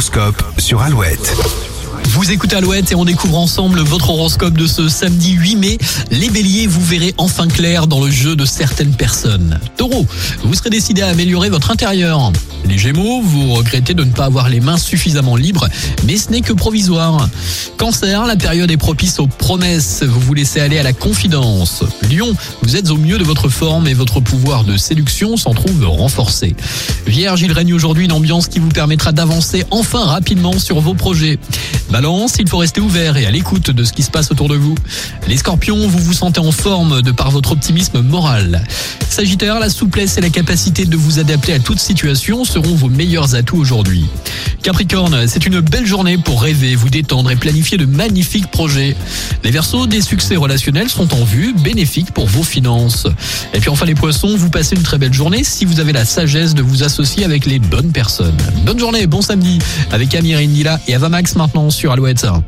l'horoscope sur Alouette. Vous écoutez Alouette et on découvre ensemble votre horoscope de ce samedi 8 mai. Les béliers, vous verrez enfin clair dans le jeu de certaines personnes. Taureau, vous serez décidé à améliorer votre intérieur. Les gémeaux, vous regrettez de ne pas avoir les mains suffisamment libres, mais ce n'est que provisoire. Cancer, la période est propice aux promesses, vous vous laissez aller à la confidence. Lion, vous êtes au mieux de votre forme et votre pouvoir de séduction s'en trouve renforcé. Vierge, il règne aujourd'hui une ambiance qui vous permettra d'avancer enfin rapidement sur vos projets. Balance, il faut rester ouvert et à l'écoute de ce qui se passe autour de vous. Les scorpions, vous vous sentez en forme de par votre optimisme moral. Sagittaire, la souplesse et la capacité de vous adapter à toute situation seront vos meilleurs atouts aujourd'hui. Capricorne, c'est une belle journée pour rêver, vous détendre et planifier de magnifiques projets. Les Verseaux, des succès relationnels sont en vue, bénéfiques pour vos finances. Et puis enfin les Poissons, vous passez une très belle journée si vous avez la sagesse de vous associer avec les bonnes personnes. Bonne journée, bon samedi avec Amir Indila et Avamax maintenant Alouette. Oh,